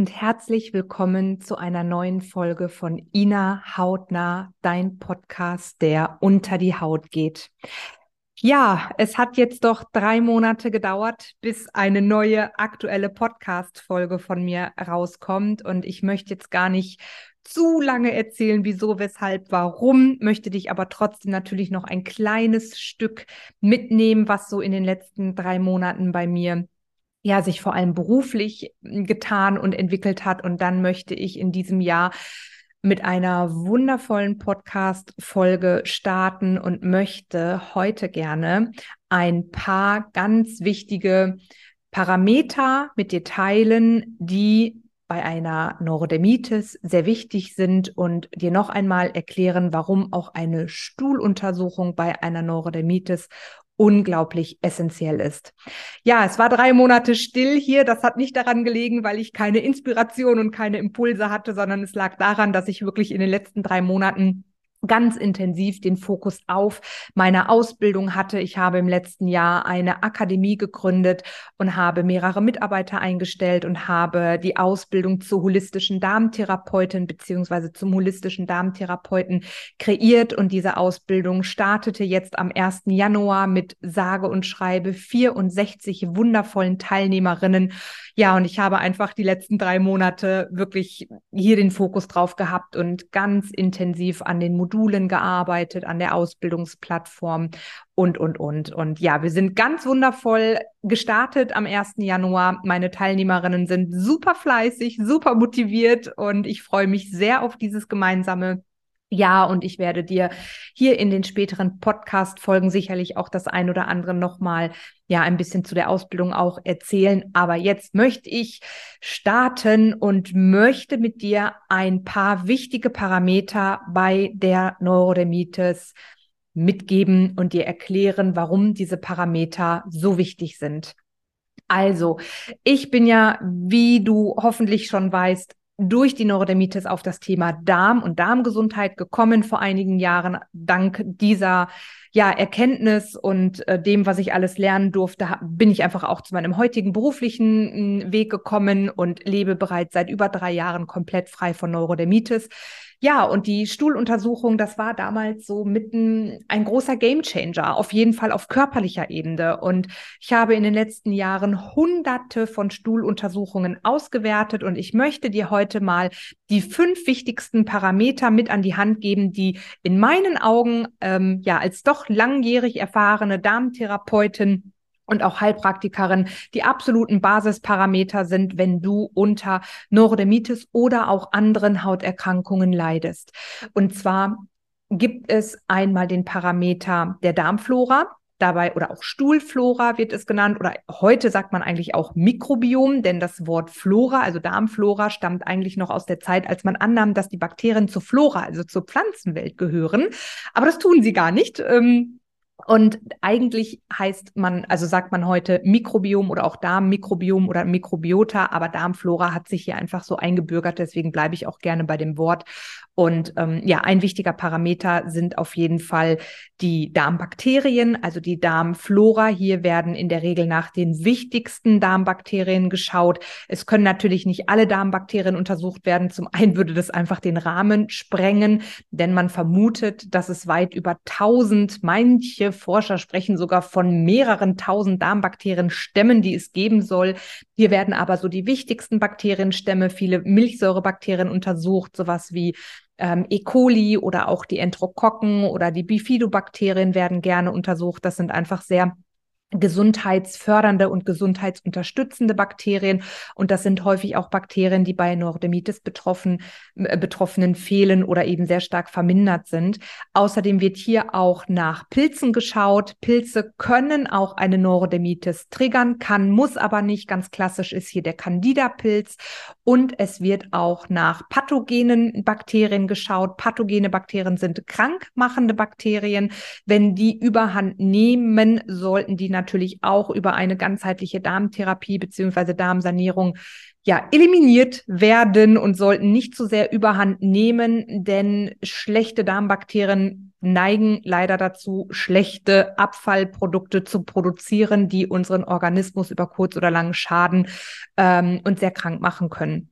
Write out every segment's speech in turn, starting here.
und herzlich willkommen zu einer neuen Folge von Ina Hautnah, dein Podcast, der unter die Haut geht. Ja, es hat jetzt doch drei Monate gedauert, bis eine neue aktuelle Podcast-Folge von mir rauskommt. Und ich möchte jetzt gar nicht zu lange erzählen, wieso, weshalb, warum, möchte dich aber trotzdem natürlich noch ein kleines Stück mitnehmen, was so in den letzten drei Monaten bei mir ja, sich vor allem beruflich hm, getan und entwickelt hat. Und dann möchte ich in diesem Jahr mit einer wundervollen Podcast-Folge starten und möchte heute gerne ein paar ganz wichtige Parameter mit dir teilen, die bei einer Neurodermitis sehr wichtig sind und dir noch einmal erklären, warum auch eine Stuhluntersuchung bei einer Neurodermitis unglaublich essentiell ist. Ja, es war drei Monate still hier. Das hat nicht daran gelegen, weil ich keine Inspiration und keine Impulse hatte, sondern es lag daran, dass ich wirklich in den letzten drei Monaten ganz intensiv den Fokus auf meine Ausbildung hatte. Ich habe im letzten Jahr eine Akademie gegründet und habe mehrere Mitarbeiter eingestellt und habe die Ausbildung zur holistischen Darmtherapeutin beziehungsweise zum holistischen Darmtherapeuten kreiert und diese Ausbildung startete jetzt am 1. Januar mit sage und schreibe 64 wundervollen Teilnehmerinnen. Ja, und ich habe einfach die letzten drei Monate wirklich hier den Fokus drauf gehabt und ganz intensiv an den Modulen gearbeitet, an der Ausbildungsplattform und, und, und. Und ja, wir sind ganz wundervoll gestartet am 1. Januar. Meine Teilnehmerinnen sind super fleißig, super motiviert und ich freue mich sehr auf dieses gemeinsame ja, und ich werde dir hier in den späteren Podcast-Folgen sicherlich auch das ein oder andere nochmal, ja, ein bisschen zu der Ausbildung auch erzählen. Aber jetzt möchte ich starten und möchte mit dir ein paar wichtige Parameter bei der Neurodermitis mitgeben und dir erklären, warum diese Parameter so wichtig sind. Also, ich bin ja, wie du hoffentlich schon weißt, durch die Neurodermitis auf das Thema Darm und Darmgesundheit gekommen vor einigen Jahren. Dank dieser ja, Erkenntnis und äh, dem, was ich alles lernen durfte, bin ich einfach auch zu meinem heutigen beruflichen hm, Weg gekommen und lebe bereits seit über drei Jahren komplett frei von Neurodermitis. Ja, und die Stuhluntersuchung, das war damals so mitten ein großer Gamechanger, auf jeden Fall auf körperlicher Ebene. Und ich habe in den letzten Jahren hunderte von Stuhluntersuchungen ausgewertet und ich möchte dir heute mal die fünf wichtigsten Parameter mit an die Hand geben, die in meinen Augen ähm, ja als doch langjährig erfahrene Darmtherapeutin und auch Heilpraktikerin die absoluten Basisparameter sind, wenn du unter Neurodermitis oder auch anderen Hauterkrankungen leidest. Und zwar gibt es einmal den Parameter der Darmflora. Dabei oder auch Stuhlflora wird es genannt oder heute sagt man eigentlich auch Mikrobiom, denn das Wort Flora, also Darmflora, stammt eigentlich noch aus der Zeit, als man annahm, dass die Bakterien zur Flora, also zur Pflanzenwelt gehören. Aber das tun sie gar nicht. Ähm, und eigentlich heißt man, also sagt man heute Mikrobiom oder auch Darmmikrobiom oder Mikrobiota, aber Darmflora hat sich hier einfach so eingebürgert, deswegen bleibe ich auch gerne bei dem Wort. Und ähm, ja, ein wichtiger Parameter sind auf jeden Fall die Darmbakterien, also die Darmflora. Hier werden in der Regel nach den wichtigsten Darmbakterien geschaut. Es können natürlich nicht alle Darmbakterien untersucht werden. Zum einen würde das einfach den Rahmen sprengen, denn man vermutet, dass es weit über 1000, manche Forscher sprechen sogar von mehreren tausend Darmbakterienstämmen, die es geben soll. Hier werden aber so die wichtigsten Bakterienstämme, viele Milchsäurebakterien untersucht, sowas wie ähm, E. coli oder auch die Enterokokken oder die Bifidobakterien werden gerne untersucht. Das sind einfach sehr gesundheitsfördernde und gesundheitsunterstützende Bakterien. Und das sind häufig auch Bakterien, die bei Neurodermitis betroffen, äh, Betroffenen fehlen oder eben sehr stark vermindert sind. Außerdem wird hier auch nach Pilzen geschaut. Pilze können auch eine Neurodermitis triggern, kann, muss aber nicht. Ganz klassisch ist hier der Candida-Pilz. Und es wird auch nach pathogenen Bakterien geschaut. Pathogene Bakterien sind krankmachende Bakterien. Wenn die überhand nehmen, sollten die natürlich auch über eine ganzheitliche Darmtherapie beziehungsweise Darmsanierung ja, eliminiert werden und sollten nicht zu sehr überhand nehmen, denn schlechte Darmbakterien neigen leider dazu, schlechte Abfallprodukte zu produzieren, die unseren Organismus über kurz oder lang schaden ähm, und sehr krank machen können.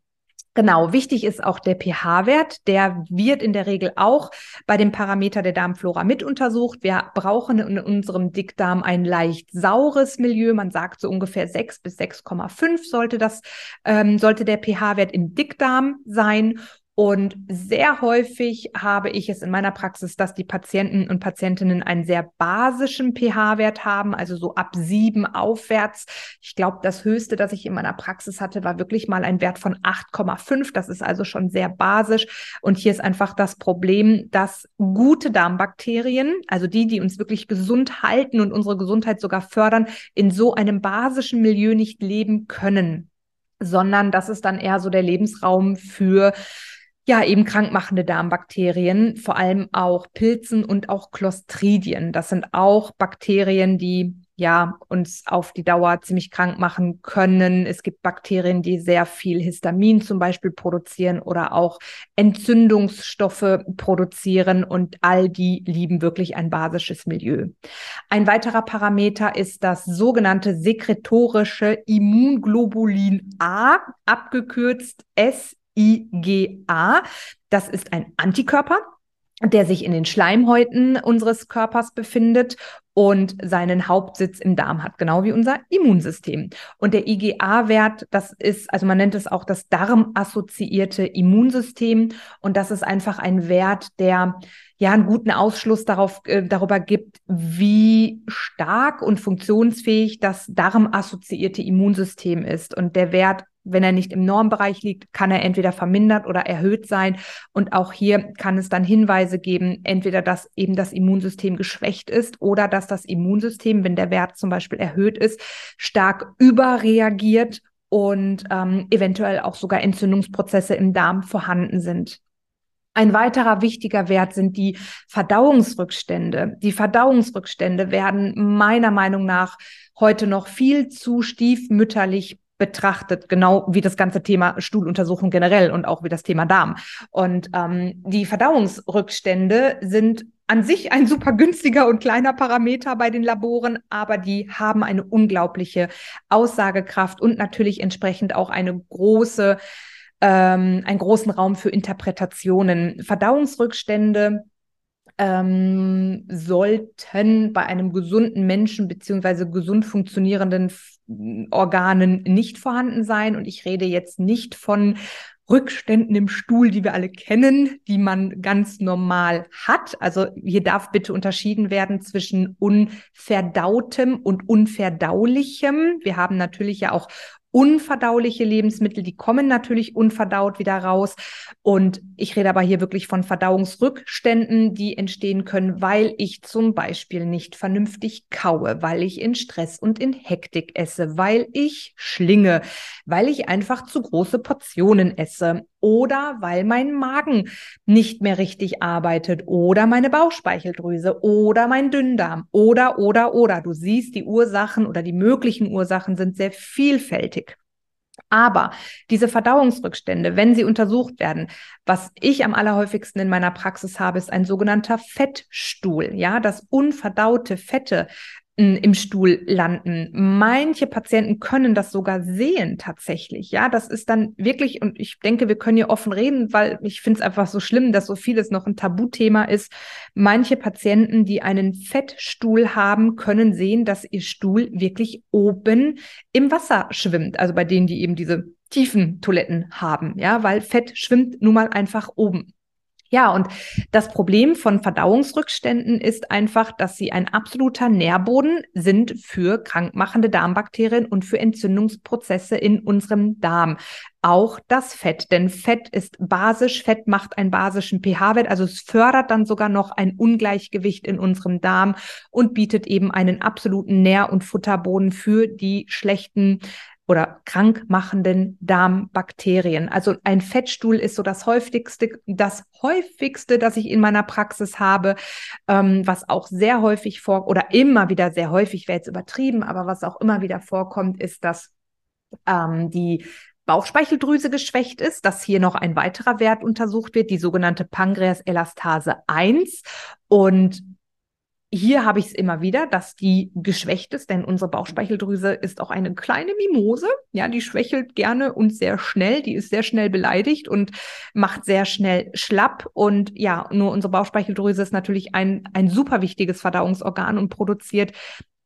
Genau, wichtig ist auch der pH-Wert. Der wird in der Regel auch bei dem Parameter der Darmflora mit untersucht. Wir brauchen in unserem Dickdarm ein leicht saures Milieu. Man sagt so ungefähr 6 bis 6,5 sollte das, ähm, sollte der pH-Wert im Dickdarm sein. Und sehr häufig habe ich es in meiner Praxis, dass die Patienten und Patientinnen einen sehr basischen pH-Wert haben, also so ab sieben aufwärts. Ich glaube, das höchste, das ich in meiner Praxis hatte, war wirklich mal ein Wert von 8,5. Das ist also schon sehr basisch. Und hier ist einfach das Problem, dass gute Darmbakterien, also die, die uns wirklich gesund halten und unsere Gesundheit sogar fördern, in so einem basischen Milieu nicht leben können sondern das ist dann eher so der Lebensraum für ja, eben krankmachende Darmbakterien, vor allem auch Pilzen und auch Clostridien. Das sind auch Bakterien, die ja uns auf die Dauer ziemlich krank machen können. Es gibt Bakterien, die sehr viel Histamin zum Beispiel produzieren oder auch Entzündungsstoffe produzieren und all die lieben wirklich ein basisches Milieu. Ein weiterer Parameter ist das sogenannte sekretorische Immunglobulin A, abgekürzt S IgA. Das ist ein Antikörper, der sich in den Schleimhäuten unseres Körpers befindet und seinen Hauptsitz im Darm hat, genau wie unser Immunsystem. Und der IgA-Wert, das ist, also man nennt es auch das darmassoziierte Immunsystem. Und das ist einfach ein Wert, der ja einen guten Ausschluss darauf, äh, darüber gibt, wie stark und funktionsfähig das darmassoziierte Immunsystem ist. Und der Wert wenn er nicht im Normbereich liegt, kann er entweder vermindert oder erhöht sein. Und auch hier kann es dann Hinweise geben, entweder dass eben das Immunsystem geschwächt ist oder dass das Immunsystem, wenn der Wert zum Beispiel erhöht ist, stark überreagiert und ähm, eventuell auch sogar Entzündungsprozesse im Darm vorhanden sind. Ein weiterer wichtiger Wert sind die Verdauungsrückstände. Die Verdauungsrückstände werden meiner Meinung nach heute noch viel zu stiefmütterlich betrachtet, genau wie das ganze Thema Stuhluntersuchung generell und auch wie das Thema Darm. Und ähm, die Verdauungsrückstände sind an sich ein super günstiger und kleiner Parameter bei den Laboren, aber die haben eine unglaubliche Aussagekraft und natürlich entsprechend auch eine große, ähm, einen großen Raum für Interpretationen. Verdauungsrückstände ähm, sollten bei einem gesunden Menschen beziehungsweise gesund funktionierenden Organen nicht vorhanden sein. Und ich rede jetzt nicht von Rückständen im Stuhl, die wir alle kennen, die man ganz normal hat. Also hier darf bitte unterschieden werden zwischen unverdautem und unverdaulichem. Wir haben natürlich ja auch unverdauliche Lebensmittel, die kommen natürlich unverdaut wieder raus. Und ich rede aber hier wirklich von Verdauungsrückständen, die entstehen können, weil ich zum Beispiel nicht vernünftig kaue, weil ich in Stress und in Hektik esse, weil ich schlinge, weil ich einfach zu große Portionen esse oder weil mein Magen nicht mehr richtig arbeitet oder meine Bauchspeicheldrüse oder mein Dünndarm oder, oder, oder. Du siehst, die Ursachen oder die möglichen Ursachen sind sehr vielfältig. Aber diese Verdauungsrückstände, wenn sie untersucht werden, was ich am allerhäufigsten in meiner Praxis habe, ist ein sogenannter Fettstuhl. Ja, das unverdaute Fette im Stuhl landen. Manche Patienten können das sogar sehen tatsächlich. Ja, das ist dann wirklich, und ich denke, wir können hier offen reden, weil ich finde es einfach so schlimm, dass so vieles noch ein Tabuthema ist. Manche Patienten, die einen Fettstuhl haben, können sehen, dass ihr Stuhl wirklich oben im Wasser schwimmt. Also bei denen, die eben diese tiefen Toiletten haben, ja, weil Fett schwimmt nun mal einfach oben. Ja, und das Problem von Verdauungsrückständen ist einfach, dass sie ein absoluter Nährboden sind für krankmachende Darmbakterien und für Entzündungsprozesse in unserem Darm. Auch das Fett, denn Fett ist basisch, Fett macht einen basischen pH-Wert, also es fördert dann sogar noch ein Ungleichgewicht in unserem Darm und bietet eben einen absoluten Nähr- und Futterboden für die schlechten oder krankmachenden Darmbakterien. Also ein Fettstuhl ist so das häufigste, das häufigste, das ich in meiner Praxis habe, ähm, was auch sehr häufig vor oder immer wieder sehr häufig wäre jetzt übertrieben, aber was auch immer wieder vorkommt, ist, dass ähm, die Bauchspeicheldrüse geschwächt ist, dass hier noch ein weiterer Wert untersucht wird, die sogenannte Pankreas-Elastase 1. Und hier habe ich es immer wieder, dass die geschwächt ist, denn unsere Bauchspeicheldrüse ist auch eine kleine Mimose. Ja, die schwächelt gerne und sehr schnell. Die ist sehr schnell beleidigt und macht sehr schnell schlapp. Und ja, nur unsere Bauchspeicheldrüse ist natürlich ein, ein super wichtiges Verdauungsorgan und produziert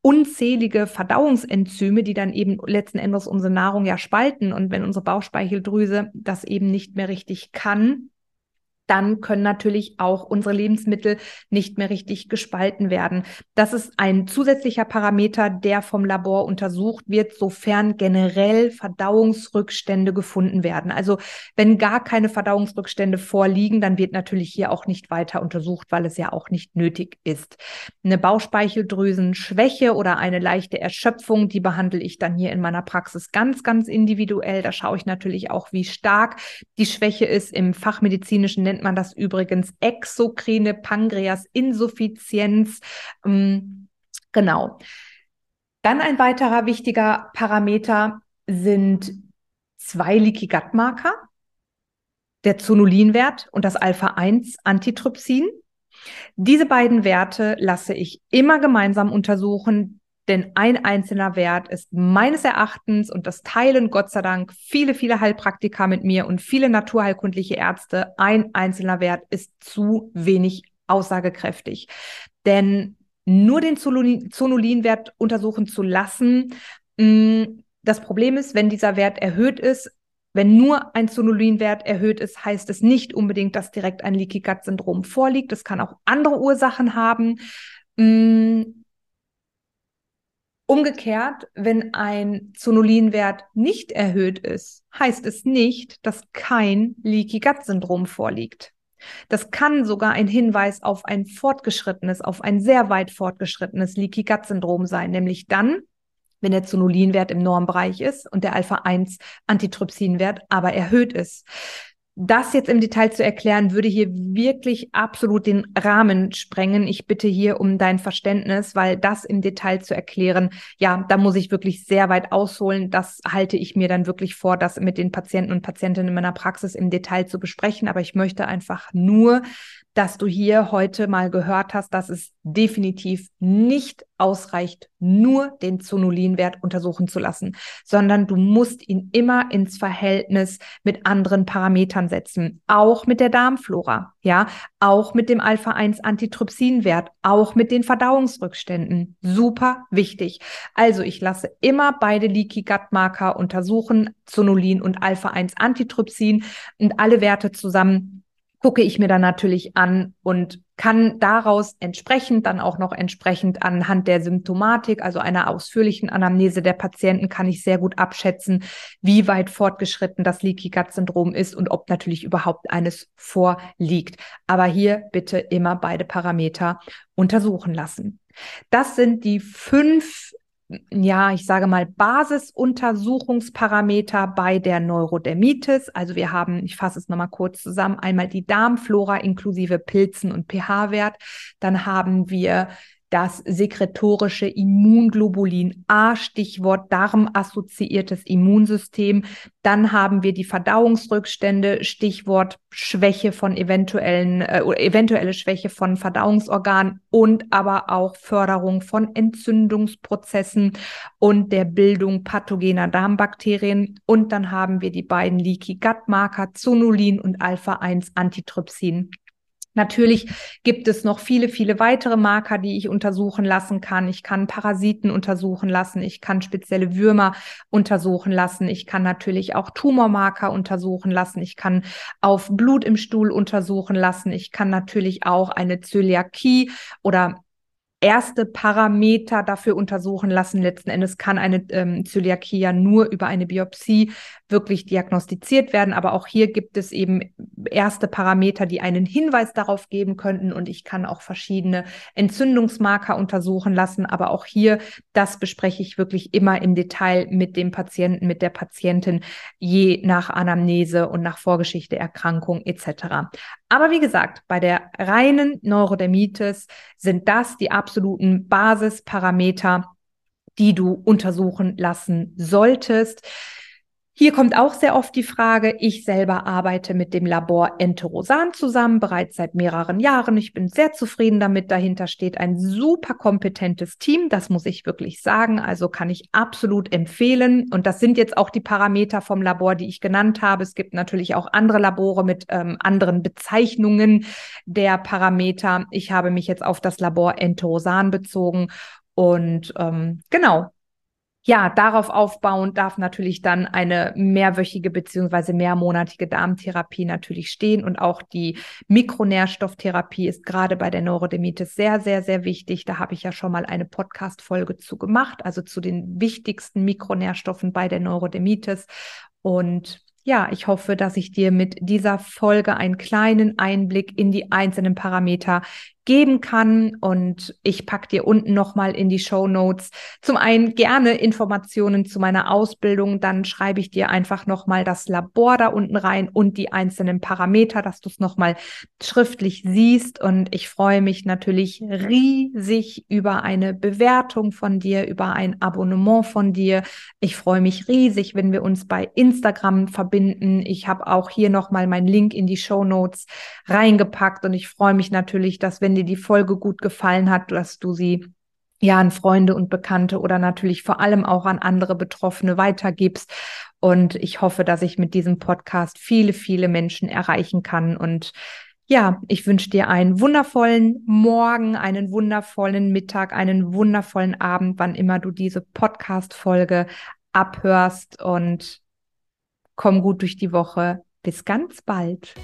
unzählige Verdauungsenzyme, die dann eben letzten Endes unsere Nahrung ja spalten. Und wenn unsere Bauchspeicheldrüse das eben nicht mehr richtig kann, dann können natürlich auch unsere Lebensmittel nicht mehr richtig gespalten werden. Das ist ein zusätzlicher Parameter, der vom Labor untersucht wird, sofern generell Verdauungsrückstände gefunden werden. Also wenn gar keine Verdauungsrückstände vorliegen, dann wird natürlich hier auch nicht weiter untersucht, weil es ja auch nicht nötig ist. Eine Bauchspeicheldrüsenschwäche oder eine leichte Erschöpfung, die behandle ich dann hier in meiner Praxis ganz, ganz individuell. Da schaue ich natürlich auch, wie stark die Schwäche ist. Im fachmedizinischen nennt man das übrigens exokrine Pankreasinsuffizienz. Ähm, genau. Dann ein weiterer wichtiger Parameter sind zwei Leaky Gut Marker, der Zonulinwert und das Alpha-1-Antitrypsin. Diese beiden Werte lasse ich immer gemeinsam untersuchen, denn ein einzelner Wert ist meines Erachtens, und das teilen Gott sei Dank viele, viele Heilpraktiker mit mir und viele naturheilkundliche Ärzte, ein einzelner Wert ist zu wenig aussagekräftig. Denn nur den Zonulinwert untersuchen zu lassen, mm, das Problem ist, wenn dieser Wert erhöht ist, wenn nur ein Zonulinwert erhöht ist, heißt es nicht unbedingt, dass direkt ein Leaky Gut Syndrom vorliegt. Es kann auch andere Ursachen haben. Umgekehrt, wenn ein Zonulinwert nicht erhöht ist, heißt es nicht, dass kein Leaky Gut Syndrom vorliegt. Das kann sogar ein Hinweis auf ein fortgeschrittenes, auf ein sehr weit fortgeschrittenes Leaky Gut Syndrom sein, nämlich dann, wenn der Zonulinwert im Normbereich ist und der Alpha-1 Antitrypsinwert aber erhöht ist. Das jetzt im Detail zu erklären, würde hier wirklich absolut den Rahmen sprengen. Ich bitte hier um dein Verständnis, weil das im Detail zu erklären, ja, da muss ich wirklich sehr weit ausholen. Das halte ich mir dann wirklich vor, das mit den Patienten und Patientinnen in meiner Praxis im Detail zu besprechen. Aber ich möchte einfach nur dass du hier heute mal gehört hast, dass es definitiv nicht ausreicht, nur den Zonulinwert untersuchen zu lassen, sondern du musst ihn immer ins Verhältnis mit anderen Parametern setzen, auch mit der Darmflora, ja, auch mit dem Alpha-1-Antitrypsinwert, auch mit den Verdauungsrückständen. Super wichtig. Also ich lasse immer beide Leaky Gut Marker untersuchen, Zonulin und Alpha-1-Antitrypsin und alle Werte zusammen gucke ich mir dann natürlich an und kann daraus entsprechend dann auch noch entsprechend anhand der Symptomatik, also einer ausführlichen Anamnese der Patienten, kann ich sehr gut abschätzen, wie weit fortgeschritten das Leaky Gut Syndrom ist und ob natürlich überhaupt eines vorliegt. Aber hier bitte immer beide Parameter untersuchen lassen. Das sind die fünf ja, ich sage mal, Basisuntersuchungsparameter bei der Neurodermitis. Also wir haben, ich fasse es nochmal kurz zusammen, einmal die Darmflora inklusive Pilzen und pH-Wert. Dann haben wir das sekretorische Immunglobulin A, Stichwort darmassoziiertes Immunsystem. Dann haben wir die Verdauungsrückstände, Stichwort Schwäche von eventuellen, äh, eventuelle Schwäche von Verdauungsorganen und aber auch Förderung von Entzündungsprozessen und der Bildung pathogener Darmbakterien. Und dann haben wir die beiden Leaky Gut Marker Zonulin und Alpha-1 Antitrypsin. Natürlich gibt es noch viele, viele weitere Marker, die ich untersuchen lassen kann. Ich kann Parasiten untersuchen lassen. Ich kann spezielle Würmer untersuchen lassen. Ich kann natürlich auch Tumormarker untersuchen lassen. Ich kann auf Blut im Stuhl untersuchen lassen. Ich kann natürlich auch eine Zöliakie oder erste Parameter dafür untersuchen lassen. Letzten Endes kann eine ähm, Zöliakie ja nur über eine Biopsie wirklich diagnostiziert werden. Aber auch hier gibt es eben erste Parameter, die einen Hinweis darauf geben könnten. Und ich kann auch verschiedene Entzündungsmarker untersuchen lassen. Aber auch hier, das bespreche ich wirklich immer im Detail mit dem Patienten, mit der Patientin, je nach Anamnese und nach Vorgeschichte, Erkrankung etc. Aber wie gesagt, bei der reinen Neurodermitis sind das die absoluten Basisparameter, die du untersuchen lassen solltest. Hier kommt auch sehr oft die Frage, ich selber arbeite mit dem Labor Enterosan zusammen, bereits seit mehreren Jahren. Ich bin sehr zufrieden damit. Dahinter steht ein super kompetentes Team, das muss ich wirklich sagen. Also kann ich absolut empfehlen. Und das sind jetzt auch die Parameter vom Labor, die ich genannt habe. Es gibt natürlich auch andere Labore mit ähm, anderen Bezeichnungen der Parameter. Ich habe mich jetzt auf das Labor Enterosan bezogen. Und ähm, genau, ja, darauf aufbauend darf natürlich dann eine mehrwöchige beziehungsweise mehrmonatige Darmtherapie natürlich stehen und auch die Mikronährstofftherapie ist gerade bei der Neurodermitis sehr, sehr, sehr wichtig. Da habe ich ja schon mal eine Podcast-Folge zu gemacht, also zu den wichtigsten Mikronährstoffen bei der Neurodermitis und ja, ich hoffe, dass ich dir mit dieser Folge einen kleinen Einblick in die einzelnen Parameter geben kann. Und ich packe dir unten nochmal in die Show Notes zum einen gerne Informationen zu meiner Ausbildung. Dann schreibe ich dir einfach nochmal das Labor da unten rein und die einzelnen Parameter, dass du es nochmal schriftlich siehst. Und ich freue mich natürlich riesig über eine Bewertung von dir, über ein Abonnement von dir. Ich freue mich riesig, wenn wir uns bei Instagram verbinden. Ich habe auch hier nochmal meinen Link in die Show Notes reingepackt und ich freue mich natürlich, dass wenn wenn dir die Folge gut gefallen hat, dass du sie ja an Freunde und Bekannte oder natürlich vor allem auch an andere Betroffene weitergibst. Und ich hoffe, dass ich mit diesem Podcast viele, viele Menschen erreichen kann. Und ja, ich wünsche dir einen wundervollen Morgen, einen wundervollen Mittag, einen wundervollen Abend, wann immer du diese Podcast-Folge abhörst und komm gut durch die Woche. Bis ganz bald.